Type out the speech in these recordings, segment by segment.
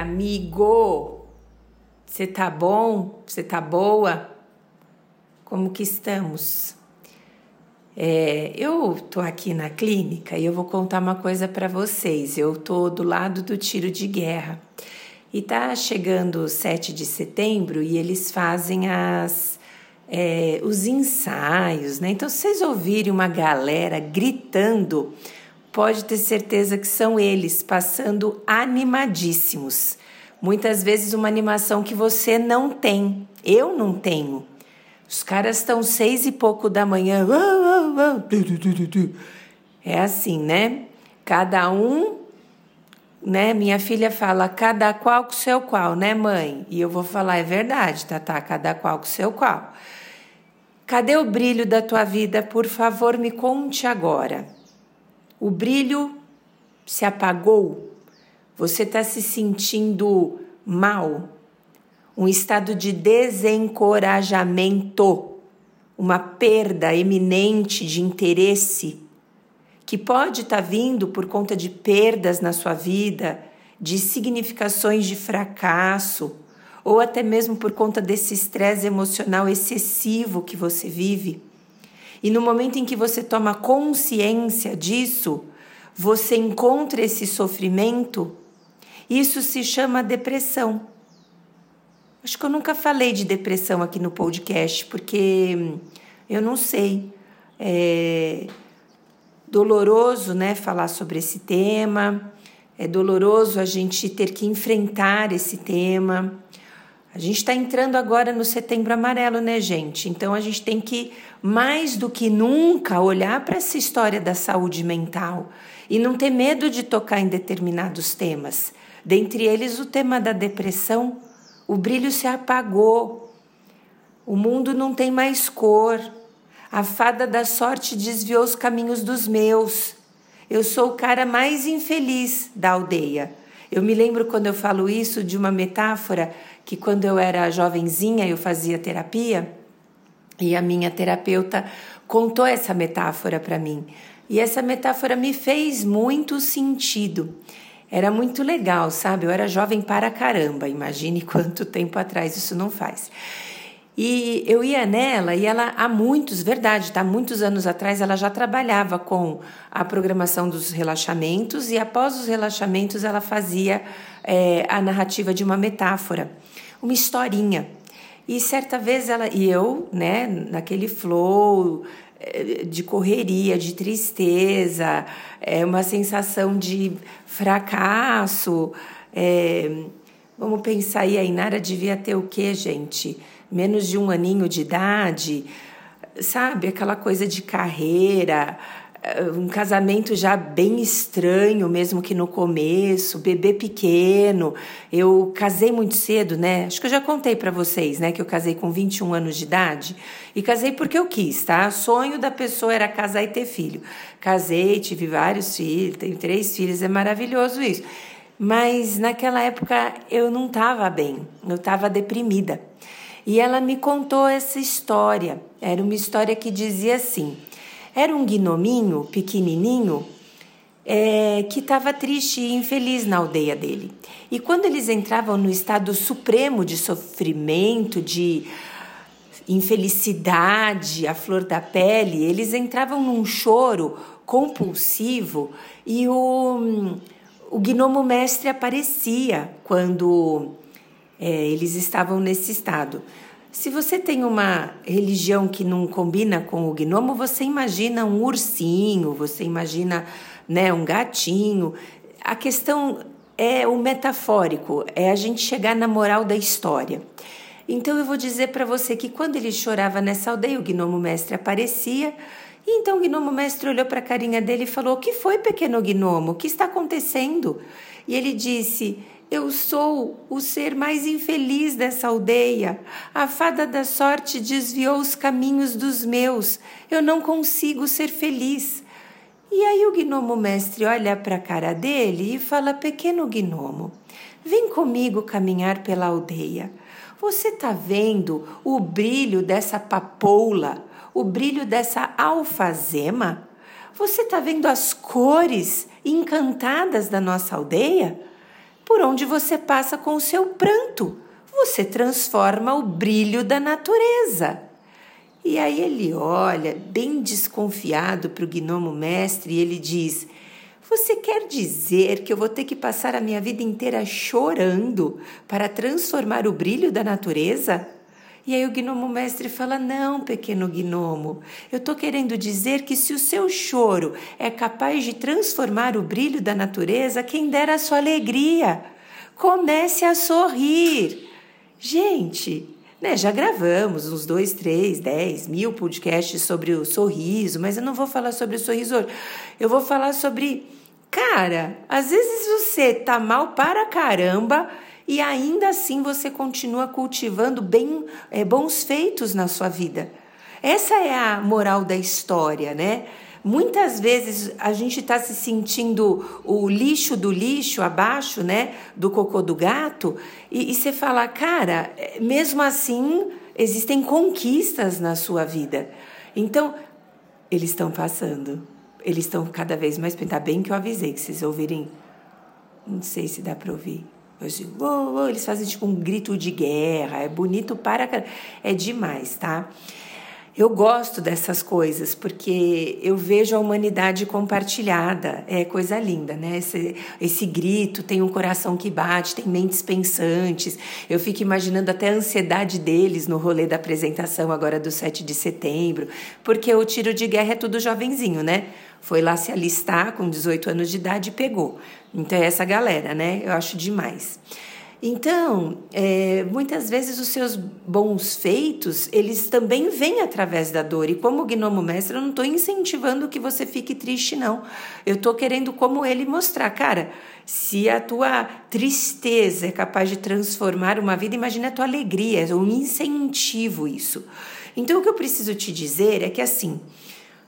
amigo? Você tá bom? Você tá boa? Como que estamos? É, eu tô aqui na clínica e eu vou contar uma coisa para vocês. Eu tô do lado do tiro de guerra e tá chegando o 7 de setembro e eles fazem as é, os ensaios, né? Então, se vocês ouvirem uma galera gritando pode ter certeza que são eles passando animadíssimos. Muitas vezes uma animação que você não tem, eu não tenho. Os caras estão seis e pouco da manhã. É assim, né? Cada um, né? Minha filha fala, cada qual com seu qual, né, mãe? E eu vou falar, é verdade, tá, tá, cada qual com seu qual. Cadê o brilho da tua vida? Por favor, me conte agora. O brilho se apagou, você está se sentindo mal, um estado de desencorajamento, uma perda eminente de interesse, que pode estar tá vindo por conta de perdas na sua vida, de significações de fracasso, ou até mesmo por conta desse estresse emocional excessivo que você vive. E no momento em que você toma consciência disso, você encontra esse sofrimento, isso se chama depressão. Acho que eu nunca falei de depressão aqui no podcast, porque eu não sei. É doloroso, né, falar sobre esse tema. É doloroso a gente ter que enfrentar esse tema. A gente está entrando agora no setembro amarelo, né, gente? Então a gente tem que, mais do que nunca, olhar para essa história da saúde mental e não ter medo de tocar em determinados temas. Dentre eles, o tema da depressão. O brilho se apagou. O mundo não tem mais cor. A fada da sorte desviou os caminhos dos meus. Eu sou o cara mais infeliz da aldeia. Eu me lembro quando eu falo isso de uma metáfora que quando eu era jovenzinha eu fazia terapia e a minha terapeuta contou essa metáfora para mim. E essa metáfora me fez muito sentido. Era muito legal, sabe? Eu era jovem para caramba, imagine quanto tempo atrás isso não faz. E eu ia nela e ela há muitos, verdade, tá? Muitos anos atrás ela já trabalhava com a programação dos relaxamentos e após os relaxamentos ela fazia é, a narrativa de uma metáfora uma historinha. E certa vez ela e eu, né, naquele flow de correria, de tristeza, é uma sensação de fracasso. É, vamos pensar aí, a Inara devia ter o quê, gente? Menos de um aninho de idade, sabe? Aquela coisa de carreira, um casamento já bem estranho, mesmo que no começo, bebê pequeno. Eu casei muito cedo, né? Acho que eu já contei para vocês, né, que eu casei com 21 anos de idade e casei porque eu quis, tá? O sonho da pessoa era casar e ter filho. Casei, tive vários filhos, tenho três filhos, é maravilhoso isso. Mas naquela época eu não estava bem, eu estava deprimida. E ela me contou essa história. Era uma história que dizia assim: era um gnominho pequenininho é, que estava triste e infeliz na aldeia dele. E quando eles entravam no estado supremo de sofrimento, de infelicidade, a flor da pele, eles entravam num choro compulsivo e o, o gnomo mestre aparecia quando é, eles estavam nesse estado. Se você tem uma religião que não combina com o gnomo, você imagina um ursinho, você imagina né, um gatinho. A questão é o metafórico, é a gente chegar na moral da história. Então eu vou dizer para você que quando ele chorava nessa aldeia, o gnomo mestre aparecia. E então o gnomo mestre olhou para a carinha dele e falou: O que foi, pequeno gnomo? O que está acontecendo? E ele disse: eu sou o ser mais infeliz dessa aldeia. A fada da sorte desviou os caminhos dos meus. Eu não consigo ser feliz. E aí o gnomo mestre olha para a cara dele e fala: Pequeno gnomo, vem comigo caminhar pela aldeia. Você está vendo o brilho dessa papoula, o brilho dessa alfazema? Você está vendo as cores encantadas da nossa aldeia? Por onde você passa com o seu pranto. Você transforma o brilho da natureza. E aí ele olha, bem desconfiado para o gnomo mestre, e ele diz: Você quer dizer que eu vou ter que passar a minha vida inteira chorando para transformar o brilho da natureza? E aí o gnomo mestre fala: Não, pequeno gnomo, eu estou querendo dizer que se o seu choro é capaz de transformar o brilho da natureza, quem dera a sua alegria. Comece a sorrir. Gente, né, já gravamos uns dois, três, dez, mil podcasts sobre o sorriso, mas eu não vou falar sobre o sorriso hoje. Eu vou falar sobre, cara, às vezes você tá mal para caramba e ainda assim você continua cultivando bem, é, bons feitos na sua vida. Essa é a moral da história, né? Muitas vezes a gente está se sentindo o lixo do lixo abaixo, né? Do cocô do gato, e, e você fala, cara, mesmo assim existem conquistas na sua vida. Então, eles estão passando. Eles estão cada vez mais. Tá bem que eu avisei que vocês ouvirem. Não sei se dá para ouvir. Uou, uou, eles fazem tipo um grito de guerra. É bonito para. É demais, tá? Eu gosto dessas coisas porque eu vejo a humanidade compartilhada. É coisa linda, né? Esse, esse grito tem um coração que bate, tem mentes pensantes. Eu fico imaginando até a ansiedade deles no rolê da apresentação agora do 7 de setembro, porque o tiro de guerra é tudo jovenzinho, né? Foi lá se alistar com 18 anos de idade e pegou. Então é essa galera, né? Eu acho demais. Então, é, muitas vezes os seus bons feitos, eles também vêm através da dor. E como gnomo mestre, eu não estou incentivando que você fique triste, não. Eu estou querendo, como ele, mostrar, cara, se a tua tristeza é capaz de transformar uma vida, imagina a tua alegria, é um incentivo isso. Então, o que eu preciso te dizer é que, assim,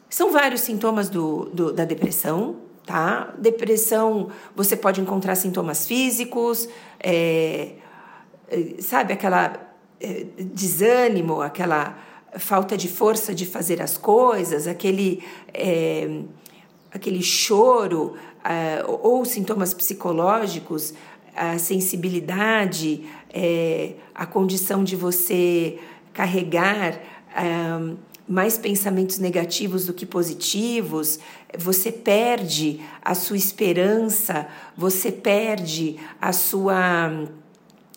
são vários sintomas do, do da depressão, tá? Depressão, você pode encontrar sintomas físicos, é, é, sabe, aquela é, desânimo, aquela falta de força de fazer as coisas, aquele, é, aquele choro, é, ou sintomas psicológicos, a sensibilidade, é, a condição de você carregar mais pensamentos negativos do que positivos, você perde a sua esperança, você perde a sua.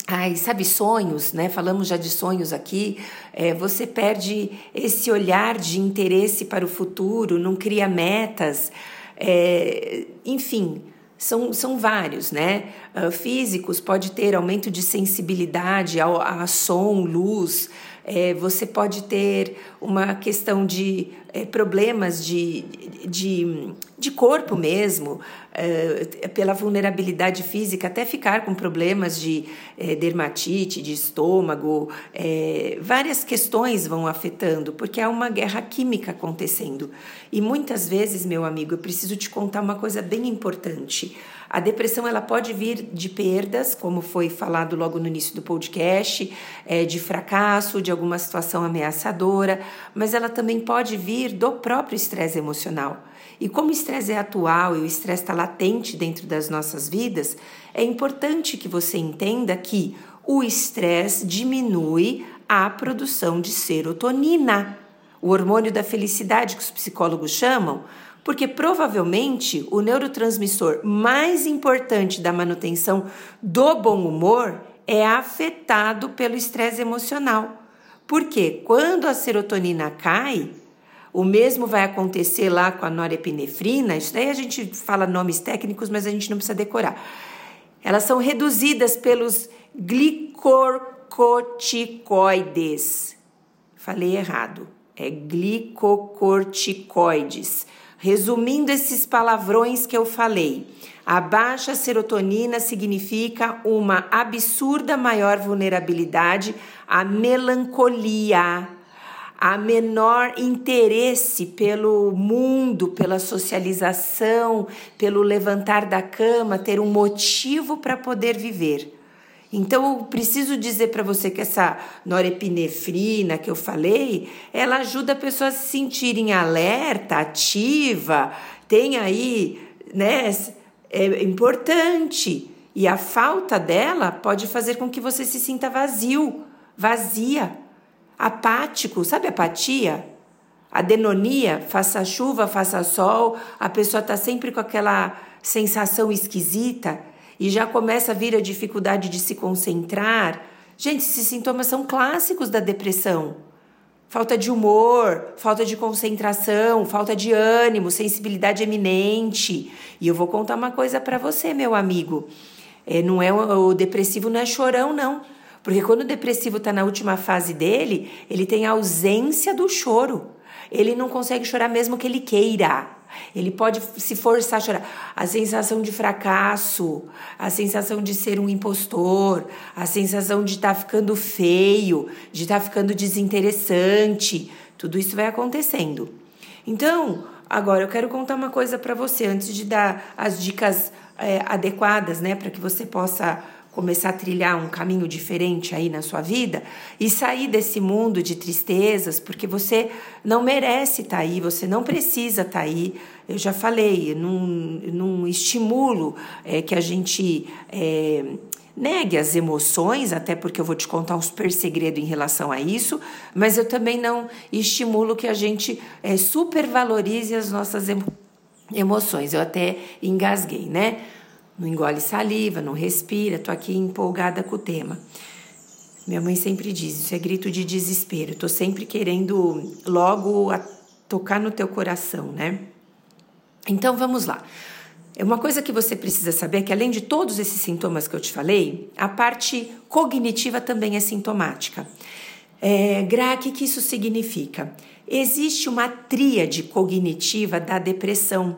Ai, sabe, sonhos, né? Falamos já de sonhos aqui. É, você perde esse olhar de interesse para o futuro, não cria metas. É, enfim, são, são vários, né? Uh, físicos pode ter aumento de sensibilidade a, a som, luz, é, você pode ter uma questão de é, problemas de, de, de corpo mesmo, é, pela vulnerabilidade física, até ficar com problemas de é, dermatite, de estômago, é, várias questões vão afetando, porque há uma guerra química acontecendo. E muitas vezes, meu amigo, eu preciso te contar uma coisa bem importante. A depressão ela pode vir de perdas, como foi falado logo no início do podcast, é, de fracasso, de alguma situação ameaçadora, mas ela também pode vir do próprio estresse emocional. E como o estresse é atual e o estresse está latente dentro das nossas vidas, é importante que você entenda que o estresse diminui a produção de serotonina, o hormônio da felicidade que os psicólogos chamam, porque provavelmente o neurotransmissor mais importante da manutenção do bom humor é afetado pelo estresse emocional. Porque quando a serotonina cai, o mesmo vai acontecer lá com a norepinefrina, isso daí a gente fala nomes técnicos, mas a gente não precisa decorar. Elas são reduzidas pelos glicocorticoides. Falei errado. É glicocorticoides Resumindo esses palavrões que eu falei, a baixa serotonina significa uma absurda maior vulnerabilidade à melancolia, a menor interesse pelo mundo, pela socialização, pelo levantar da cama, ter um motivo para poder viver. Então, eu preciso dizer para você que essa norepinefrina que eu falei, ela ajuda a pessoa a se sentirem alerta, ativa, tem aí, né? É importante. E a falta dela pode fazer com que você se sinta vazio, vazia, apático. Sabe apatia? A denonia, faça chuva, faça sol, a pessoa está sempre com aquela sensação esquisita e já começa a vir a dificuldade de se concentrar. Gente, esses sintomas são clássicos da depressão. Falta de humor, falta de concentração, falta de ânimo, sensibilidade eminente. E eu vou contar uma coisa para você, meu amigo. É, não é o depressivo não é chorão não, porque quando o depressivo está na última fase dele, ele tem a ausência do choro. Ele não consegue chorar mesmo que ele queira. Ele pode se forçar a chorar. A sensação de fracasso, a sensação de ser um impostor, a sensação de estar tá ficando feio, de estar tá ficando desinteressante, tudo isso vai acontecendo. Então, agora eu quero contar uma coisa para você antes de dar as dicas é, adequadas, né, para que você possa começar a trilhar um caminho diferente aí na sua vida e sair desse mundo de tristezas, porque você não merece estar tá aí, você não precisa estar tá aí. Eu já falei, não, não estimulo é, que a gente. É, negue as emoções, até porque eu vou te contar um super segredo em relação a isso, mas eu também não estimulo que a gente é, supervalorize as nossas emo emoções. Eu até engasguei, né? Não engole saliva, não respira, tô aqui empolgada com o tema. Minha mãe sempre diz, isso é grito de desespero. Tô sempre querendo logo tocar no teu coração, né? Então vamos lá. É uma coisa que você precisa saber é que além de todos esses sintomas que eu te falei, a parte cognitiva também é sintomática. É, Gra, o que, que isso significa? Existe uma tríade cognitiva da depressão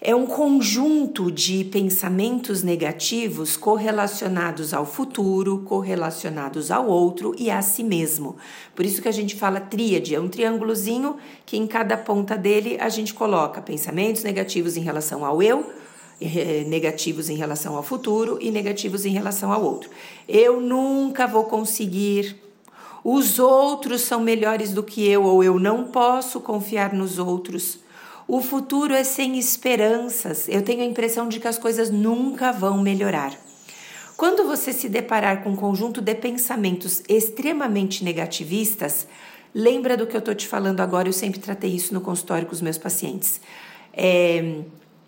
é um conjunto de pensamentos negativos correlacionados ao futuro, correlacionados ao outro e a si mesmo. Por isso que a gente fala tríade, é um triângulozinho que em cada ponta dele a gente coloca pensamentos negativos em relação ao eu, eh, negativos em relação ao futuro e negativos em relação ao outro. Eu nunca vou conseguir. Os outros são melhores do que eu ou eu não posso confiar nos outros. O futuro é sem esperanças. Eu tenho a impressão de que as coisas nunca vão melhorar. Quando você se deparar com um conjunto de pensamentos extremamente negativistas, lembra do que eu estou te falando agora. Eu sempre tratei isso no consultório com os meus pacientes. É,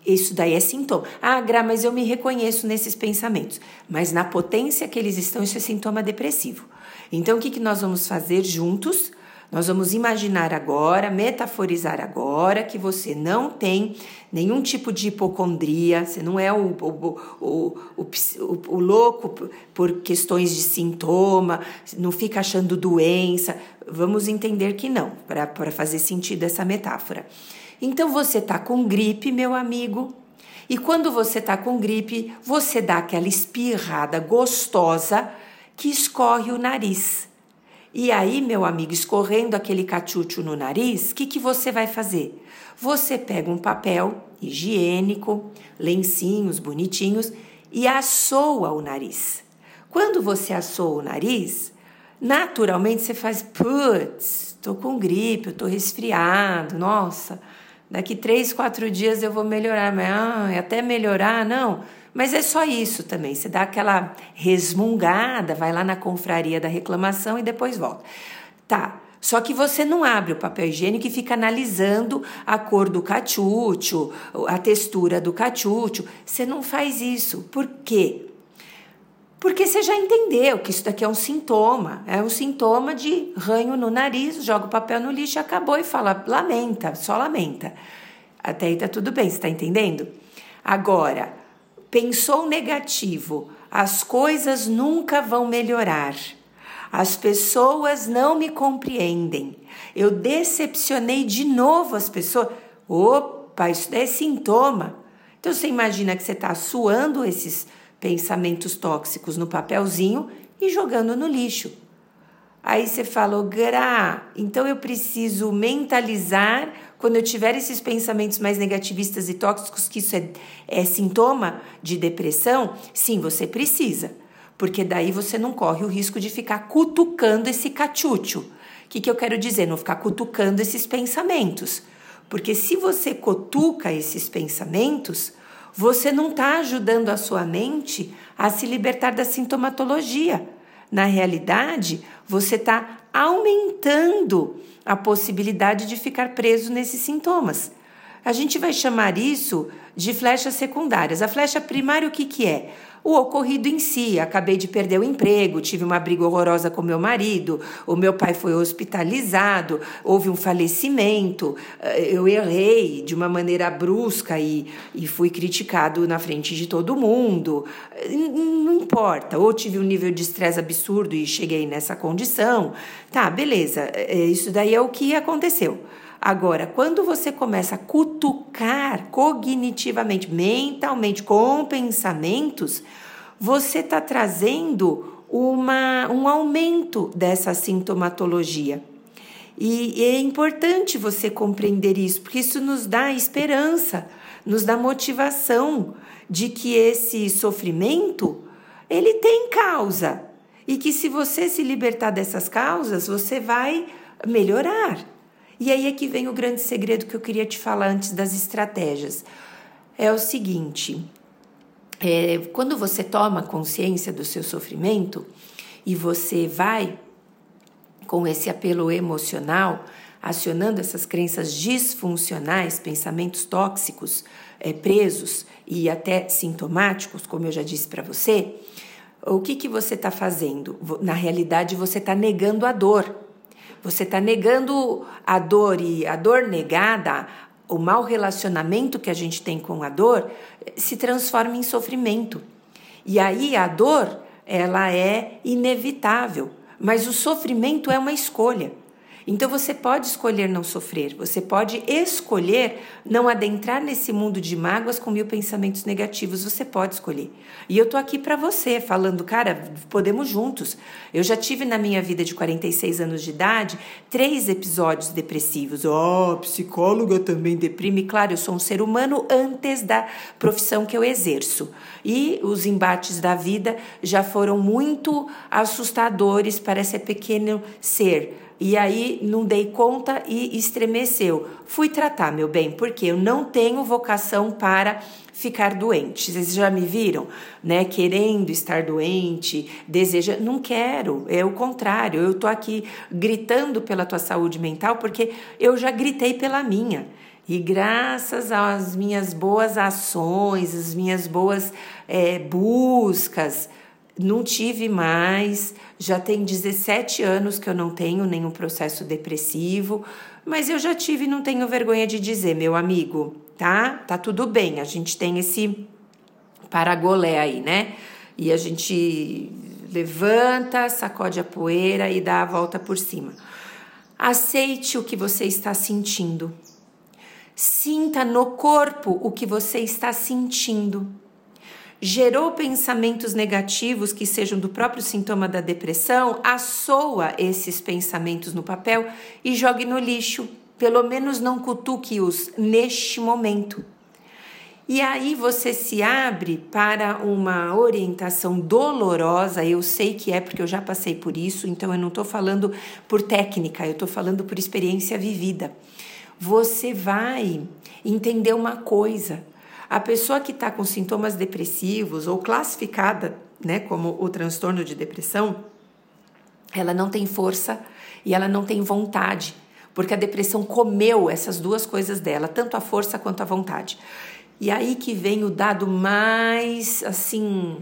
isso daí é sintoma. Ah, Gra, mas eu me reconheço nesses pensamentos. Mas na potência que eles estão, isso é sintoma depressivo. Então, o que, que nós vamos fazer juntos? Nós vamos imaginar agora, metaforizar agora, que você não tem nenhum tipo de hipocondria, você não é o, o, o, o, louco por questões de sintoma, não fica achando doença. Vamos entender que não, para fazer sentido essa metáfora. Então você está com gripe, meu amigo, e quando você está com gripe, você dá aquela espirrada gostosa que escorre o nariz. E aí, meu amigo, escorrendo aquele cachucho no nariz, o que, que você vai fazer? Você pega um papel higiênico, lencinhos bonitinhos e assoa o nariz. Quando você assoa o nariz, naturalmente você faz, putz, tô com gripe, eu tô resfriado, nossa, daqui três, quatro dias eu vou melhorar, mas ah, até melhorar, não. Mas é só isso também. Você dá aquela resmungada, vai lá na confraria da reclamação e depois volta. Tá. Só que você não abre o papel higiênico e fica analisando a cor do cachucho, a textura do cachucho. Você não faz isso. Por quê? Porque você já entendeu que isso daqui é um sintoma. É um sintoma de ranho no nariz, joga o papel no lixo, acabou e fala, lamenta, só lamenta. Até aí tá tudo bem, você tá entendendo? Agora, pensou negativo, as coisas nunca vão melhorar. As pessoas não me compreendem. Eu decepcionei de novo as pessoas. Opa, isso é sintoma. Então você imagina que você está suando esses pensamentos tóxicos no papelzinho e jogando no lixo. Aí você falou, Gra, então eu preciso mentalizar quando eu tiver esses pensamentos mais negativistas e tóxicos, que isso é, é sintoma de depressão, sim, você precisa. Porque daí você não corre o risco de ficar cutucando esse cachucho. O que, que eu quero dizer? Não ficar cutucando esses pensamentos. Porque se você cutuca esses pensamentos, você não está ajudando a sua mente a se libertar da sintomatologia. Na realidade, você está aumentando a possibilidade de ficar preso nesses sintomas. A gente vai chamar isso de flechas secundárias. A flecha primária, o que, que é? o ocorrido em si. Acabei de perder o emprego, tive uma briga horrorosa com meu marido, o meu pai foi hospitalizado, houve um falecimento, eh, eu errei de uma maneira brusca e, e fui criticado na frente de todo mundo. Não importa, ou tive um nível de estresse absurdo e cheguei nessa condição. Tá, beleza, eh, isso daí é o que aconteceu. Agora, quando você começa a cutucar cognitivamente, mentalmente, com pensamentos, você está trazendo uma, um aumento dessa sintomatologia. E, e é importante você compreender isso, porque isso nos dá esperança, nos dá motivação de que esse sofrimento ele tem causa e que se você se libertar dessas causas, você vai melhorar. E aí é que vem o grande segredo que eu queria te falar antes das estratégias. É o seguinte: é, quando você toma consciência do seu sofrimento e você vai com esse apelo emocional, acionando essas crenças disfuncionais, pensamentos tóxicos, é, presos e até sintomáticos, como eu já disse para você, o que, que você está fazendo? Na realidade, você está negando a dor. Você está negando a dor e a dor negada, o mau relacionamento que a gente tem com a dor, se transforma em sofrimento. E aí a dor, ela é inevitável, mas o sofrimento é uma escolha. Então você pode escolher não sofrer, você pode escolher não adentrar nesse mundo de mágoas com mil pensamentos negativos, você pode escolher. E eu tô aqui para você, falando, cara, podemos juntos. Eu já tive na minha vida de 46 anos de idade três episódios depressivos. Ó, oh, psicóloga também deprime. Claro, eu sou um ser humano antes da profissão que eu exerço. E os embates da vida já foram muito assustadores para esse pequeno ser e aí não dei conta e estremeceu. Fui tratar, meu bem, porque eu não tenho vocação para ficar doente. Vocês já me viram, né? Querendo estar doente, deseja, não quero. É o contrário. Eu tô aqui gritando pela tua saúde mental porque eu já gritei pela minha. E graças às minhas boas ações, as minhas boas é, buscas, não tive mais, já tem 17 anos que eu não tenho nenhum processo depressivo, mas eu já tive e não tenho vergonha de dizer, meu amigo, tá? Tá tudo bem, a gente tem esse paragolé aí, né? E a gente levanta, sacode a poeira e dá a volta por cima. Aceite o que você está sentindo. Sinta no corpo o que você está sentindo gerou pensamentos negativos que sejam do próprio sintoma da depressão, assoa esses pensamentos no papel e jogue no lixo. Pelo menos não cutuque-os neste momento. E aí você se abre para uma orientação dolorosa. Eu sei que é porque eu já passei por isso, então eu não estou falando por técnica, eu estou falando por experiência vivida. Você vai entender uma coisa: a pessoa que está com sintomas depressivos ou classificada né, como o transtorno de depressão, ela não tem força e ela não tem vontade, porque a depressão comeu essas duas coisas dela, tanto a força quanto a vontade. E aí que vem o dado mais assim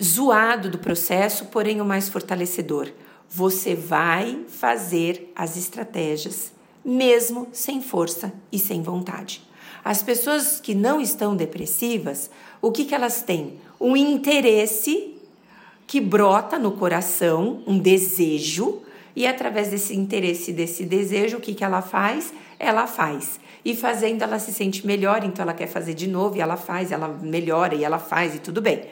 zoado do processo, porém o mais fortalecedor. Você vai fazer as estratégias mesmo sem força e sem vontade. As pessoas que não estão depressivas, o que, que elas têm? Um interesse que brota no coração, um desejo, e através desse interesse, desse desejo, o que, que ela faz? Ela faz. E fazendo, ela se sente melhor, então ela quer fazer de novo, e ela faz, ela melhora e ela faz, e tudo bem.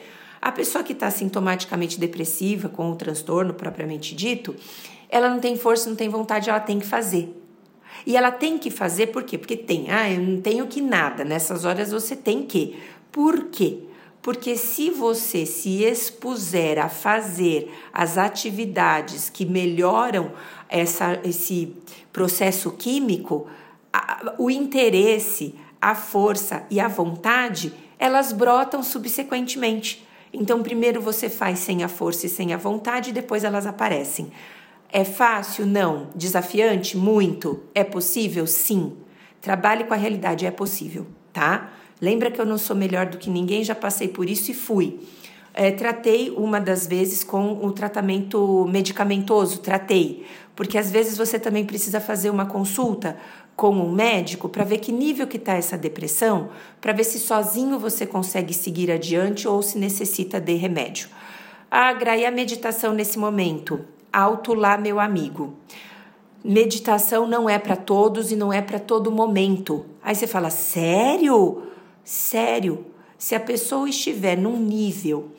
A pessoa que está sintomaticamente depressiva, com o transtorno propriamente dito, ela não tem força, não tem vontade, ela tem que fazer. E ela tem que fazer por quê? Porque tem. Ah, eu não tenho que nada. Nessas horas você tem que. Por quê? Porque se você se expuser a fazer as atividades que melhoram essa, esse processo químico, a, o interesse, a força e a vontade elas brotam subsequentemente. Então, primeiro você faz sem a força e sem a vontade, e depois elas aparecem. É fácil? Não. Desafiante? Muito. É possível? Sim. Trabalhe com a realidade, é possível, tá? Lembra que eu não sou melhor do que ninguém, já passei por isso e fui. É, tratei uma das vezes com o tratamento medicamentoso, tratei, porque às vezes você também precisa fazer uma consulta com um médico para ver que nível que está essa depressão, para ver se sozinho você consegue seguir adiante ou se necessita de remédio. Ah, e a meditação nesse momento? Alto lá, meu amigo. Meditação não é para todos e não é para todo momento. Aí você fala, sério? Sério? Se a pessoa estiver num nível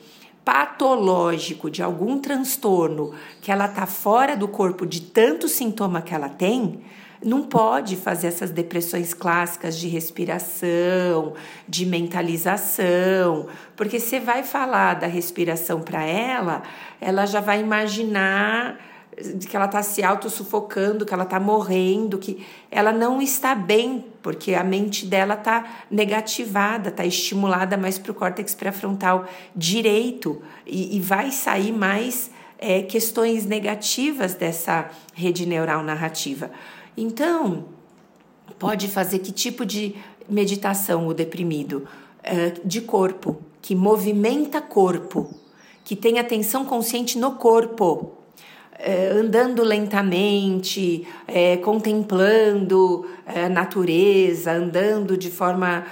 patológico de algum transtorno que ela está fora do corpo de tanto sintoma que ela tem, não pode fazer essas depressões clássicas de respiração, de mentalização, porque você vai falar da respiração para ela, ela já vai imaginar que ela está se auto-sufocando, que ela está morrendo, que ela não está bem, porque a mente dela está negativada, está estimulada mais para o córtex pré-frontal direito e, e, vai sair mais é, questões negativas dessa rede neural narrativa. Então, pode fazer que tipo de meditação o deprimido? É, de corpo, que movimenta corpo, que tem atenção consciente no corpo é, andando lentamente, é, contemplando a natureza, andando de forma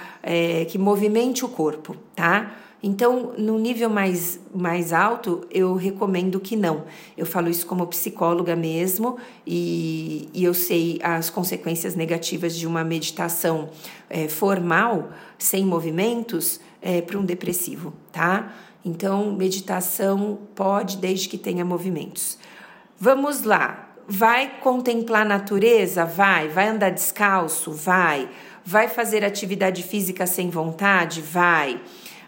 que movimente o corpo, tá? Então, no nível mais, mais alto, eu recomendo que não. Eu falo isso como psicóloga mesmo e, e eu sei as consequências negativas de uma meditação é, formal, sem movimentos, é, para um depressivo, tá? Então, meditação pode, desde que tenha movimentos. Vamos lá. Vai contemplar a natureza? Vai. Vai andar descalço? Vai. Vai fazer atividade física sem vontade? Vai.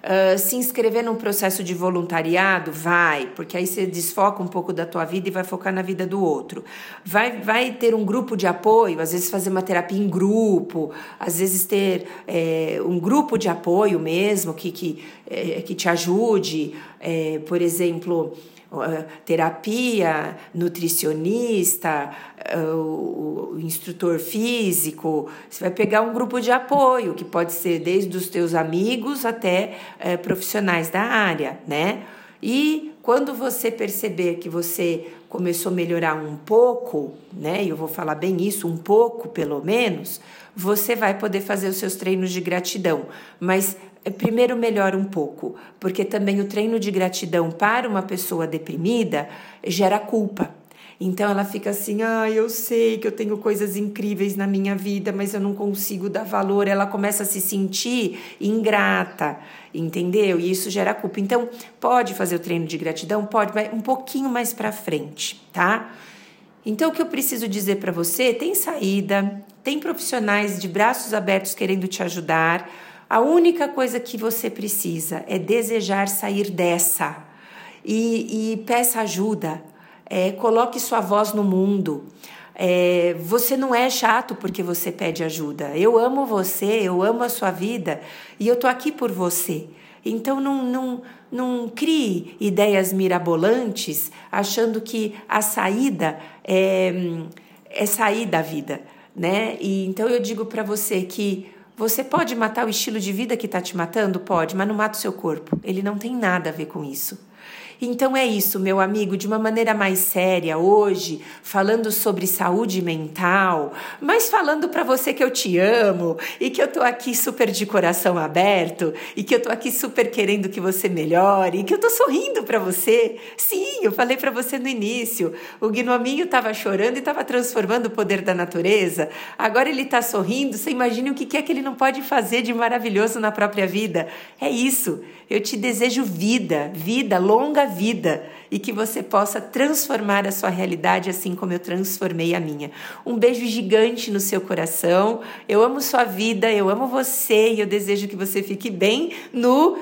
Uh, se inscrever num processo de voluntariado? Vai, porque aí você desfoca um pouco da tua vida e vai focar na vida do outro. Vai, vai ter um grupo de apoio, às vezes fazer uma terapia em grupo, às vezes ter é, um grupo de apoio mesmo que, que, é, que te ajude. É, por exemplo, terapia, nutricionista, o instrutor físico, você vai pegar um grupo de apoio, que pode ser desde os teus amigos até é, profissionais da área, né? E quando você perceber que você começou a melhorar um pouco, né? E eu vou falar bem isso, um pouco pelo menos, você vai poder fazer os seus treinos de gratidão. Mas primeiro melhora um pouco, porque também o treino de gratidão para uma pessoa deprimida gera culpa. Então ela fica assim: ah, eu sei que eu tenho coisas incríveis na minha vida, mas eu não consigo dar valor. Ela começa a se sentir ingrata, entendeu? E isso gera culpa. Então, pode fazer o treino de gratidão? Pode, mas um pouquinho mais para frente, tá? Então, o que eu preciso dizer para você: tem saída, tem profissionais de braços abertos querendo te ajudar. A única coisa que você precisa é desejar sair dessa e, e peça ajuda. É, coloque sua voz no mundo. É, você não é chato porque você pede ajuda. Eu amo você, eu amo a sua vida e eu tô aqui por você. Então não, não, não crie ideias mirabolantes achando que a saída é, é sair da vida, né? E então eu digo para você que você pode matar o estilo de vida que está te matando? Pode, mas não mata o seu corpo. Ele não tem nada a ver com isso. Então é isso, meu amigo, de uma maneira mais séria hoje, falando sobre saúde mental, mas falando para você que eu te amo e que eu tô aqui super de coração aberto e que eu tô aqui super querendo que você melhore e que eu tô sorrindo para você. Sim, eu falei para você no início, o gnominho estava chorando e estava transformando o poder da natureza. Agora ele está sorrindo, você imagina o que é que ele não pode fazer de maravilhoso na própria vida. É isso. Eu te desejo vida, vida, longa vida e que você possa transformar a sua realidade assim como eu transformei a minha. Um beijo gigante no seu coração. Eu amo sua vida, eu amo você e eu desejo que você fique bem no